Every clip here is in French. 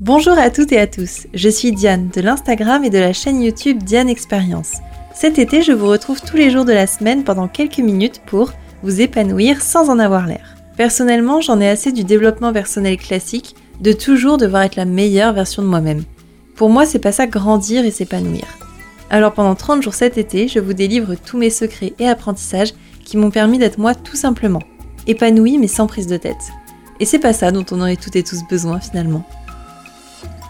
Bonjour à toutes et à tous, je suis Diane de l'Instagram et de la chaîne YouTube Diane Expérience. Cet été, je vous retrouve tous les jours de la semaine pendant quelques minutes pour vous épanouir sans en avoir l'air. Personnellement, j'en ai assez du développement personnel classique, de toujours devoir être la meilleure version de moi-même. Pour moi, c'est pas ça grandir et s'épanouir. Alors pendant 30 jours cet été, je vous délivre tous mes secrets et apprentissages qui m'ont permis d'être moi tout simplement, épanouie mais sans prise de tête. Et c'est pas ça dont on aurait toutes et tous besoin finalement.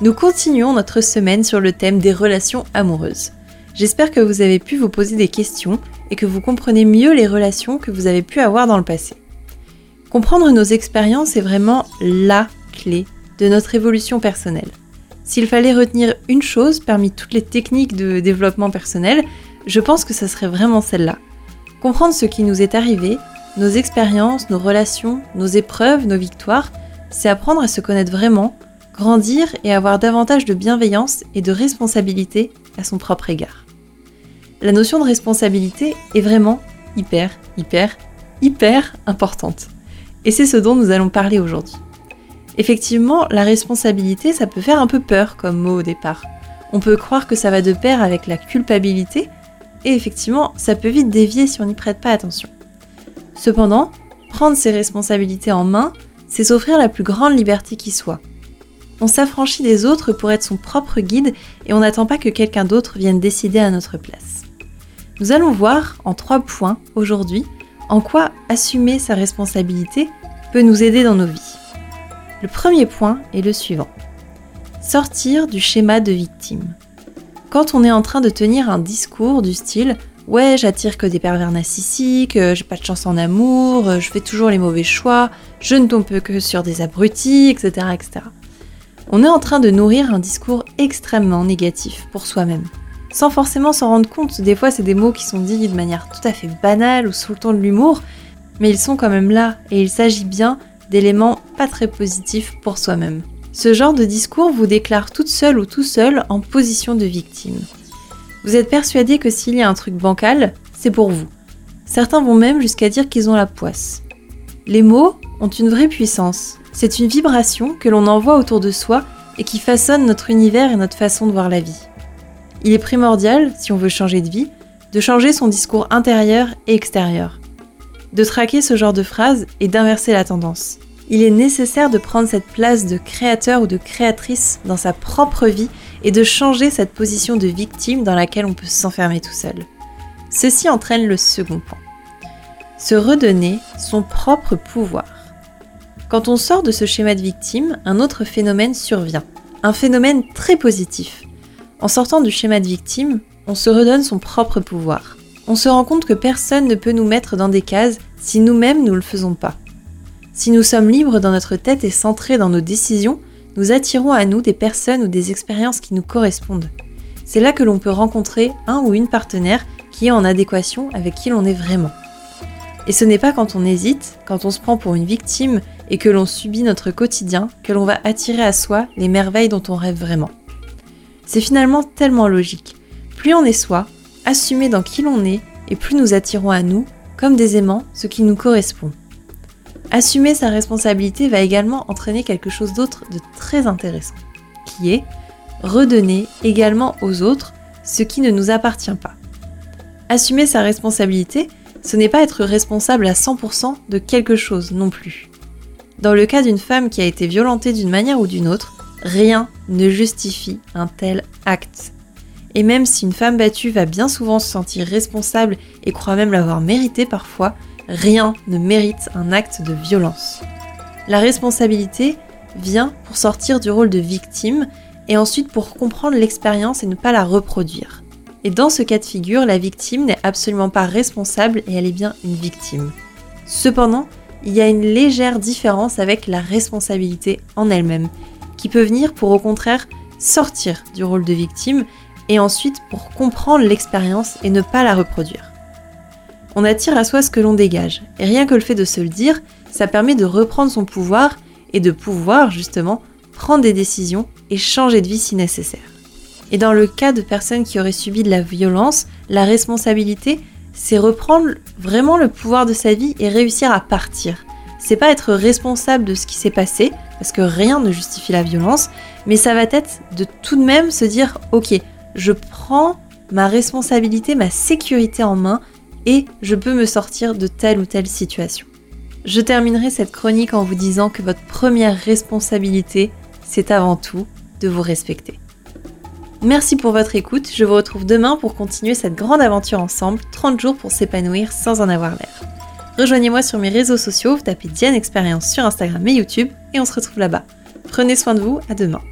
Nous continuons notre semaine sur le thème des relations amoureuses. J'espère que vous avez pu vous poser des questions et que vous comprenez mieux les relations que vous avez pu avoir dans le passé. Comprendre nos expériences est vraiment LA clé de notre évolution personnelle. S'il fallait retenir une chose parmi toutes les techniques de développement personnel, je pense que ce serait vraiment celle-là. Comprendre ce qui nous est arrivé, nos expériences, nos relations, nos épreuves, nos victoires, c'est apprendre à se connaître vraiment, grandir et avoir davantage de bienveillance et de responsabilité à son propre égard. La notion de responsabilité est vraiment hyper, hyper, hyper importante. Et c'est ce dont nous allons parler aujourd'hui. Effectivement, la responsabilité, ça peut faire un peu peur comme mot au départ. On peut croire que ça va de pair avec la culpabilité, et effectivement, ça peut vite dévier si on n'y prête pas attention. Cependant, prendre ses responsabilités en main, c'est s'offrir la plus grande liberté qui soit. On s'affranchit des autres pour être son propre guide et on n'attend pas que quelqu'un d'autre vienne décider à notre place. Nous allons voir en trois points aujourd'hui en quoi assumer sa responsabilité peut nous aider dans nos vies. Le premier point est le suivant. Sortir du schéma de victime. Quand on est en train de tenir un discours du style Ouais, j'attire que des pervers narcissiques, euh, j'ai pas de chance en amour, euh, je fais toujours les mauvais choix, je ne tombe que sur des abrutis, etc., etc. On est en train de nourrir un discours extrêmement négatif pour soi-même. Sans forcément s'en rendre compte, des fois c'est des mots qui sont dits de manière tout à fait banale ou sous le ton de l'humour, mais ils sont quand même là et il s'agit bien d'éléments pas très positifs pour soi-même. Ce genre de discours vous déclare toute seule ou tout seul en position de victime. Vous êtes persuadé que s'il y a un truc bancal, c'est pour vous. Certains vont même jusqu'à dire qu'ils ont la poisse. Les mots ont une vraie puissance. C'est une vibration que l'on envoie autour de soi et qui façonne notre univers et notre façon de voir la vie. Il est primordial, si on veut changer de vie, de changer son discours intérieur et extérieur de traquer ce genre de phrases et d'inverser la tendance. Il est nécessaire de prendre cette place de créateur ou de créatrice dans sa propre vie et de changer cette position de victime dans laquelle on peut s'enfermer tout seul. Ceci entraîne le second point. Se redonner son propre pouvoir. Quand on sort de ce schéma de victime, un autre phénomène survient. Un phénomène très positif. En sortant du schéma de victime, on se redonne son propre pouvoir on se rend compte que personne ne peut nous mettre dans des cases si nous-mêmes nous le faisons pas. Si nous sommes libres dans notre tête et centrés dans nos décisions, nous attirons à nous des personnes ou des expériences qui nous correspondent. C'est là que l'on peut rencontrer un ou une partenaire qui est en adéquation avec qui l'on est vraiment. Et ce n'est pas quand on hésite, quand on se prend pour une victime et que l'on subit notre quotidien que l'on va attirer à soi les merveilles dont on rêve vraiment. C'est finalement tellement logique. Plus on est soi, assumer dans qui l'on est et plus nous attirons à nous, comme des aimants, ce qui nous correspond. Assumer sa responsabilité va également entraîner quelque chose d'autre de très intéressant, qui est redonner également aux autres ce qui ne nous appartient pas. Assumer sa responsabilité, ce n'est pas être responsable à 100% de quelque chose non plus. Dans le cas d'une femme qui a été violentée d'une manière ou d'une autre, rien ne justifie un tel acte. Et même si une femme battue va bien souvent se sentir responsable et croit même l'avoir mérité parfois, rien ne mérite un acte de violence. La responsabilité vient pour sortir du rôle de victime et ensuite pour comprendre l'expérience et ne pas la reproduire. Et dans ce cas de figure, la victime n'est absolument pas responsable et elle est bien une victime. Cependant, il y a une légère différence avec la responsabilité en elle-même, qui peut venir pour au contraire sortir du rôle de victime et ensuite pour comprendre l'expérience et ne pas la reproduire. On attire à soi ce que l'on dégage, et rien que le fait de se le dire, ça permet de reprendre son pouvoir et de pouvoir justement prendre des décisions et changer de vie si nécessaire. Et dans le cas de personnes qui auraient subi de la violence, la responsabilité, c'est reprendre vraiment le pouvoir de sa vie et réussir à partir. C'est pas être responsable de ce qui s'est passé, parce que rien ne justifie la violence, Mais ça va être de tout de même se dire, ok, je prends ma responsabilité, ma sécurité en main et je peux me sortir de telle ou telle situation. Je terminerai cette chronique en vous disant que votre première responsabilité, c'est avant tout de vous respecter. Merci pour votre écoute, je vous retrouve demain pour continuer cette grande aventure ensemble, 30 jours pour s'épanouir sans en avoir l'air. Rejoignez-moi sur mes réseaux sociaux, tapez Diane Expérience sur Instagram et YouTube et on se retrouve là-bas. Prenez soin de vous, à demain.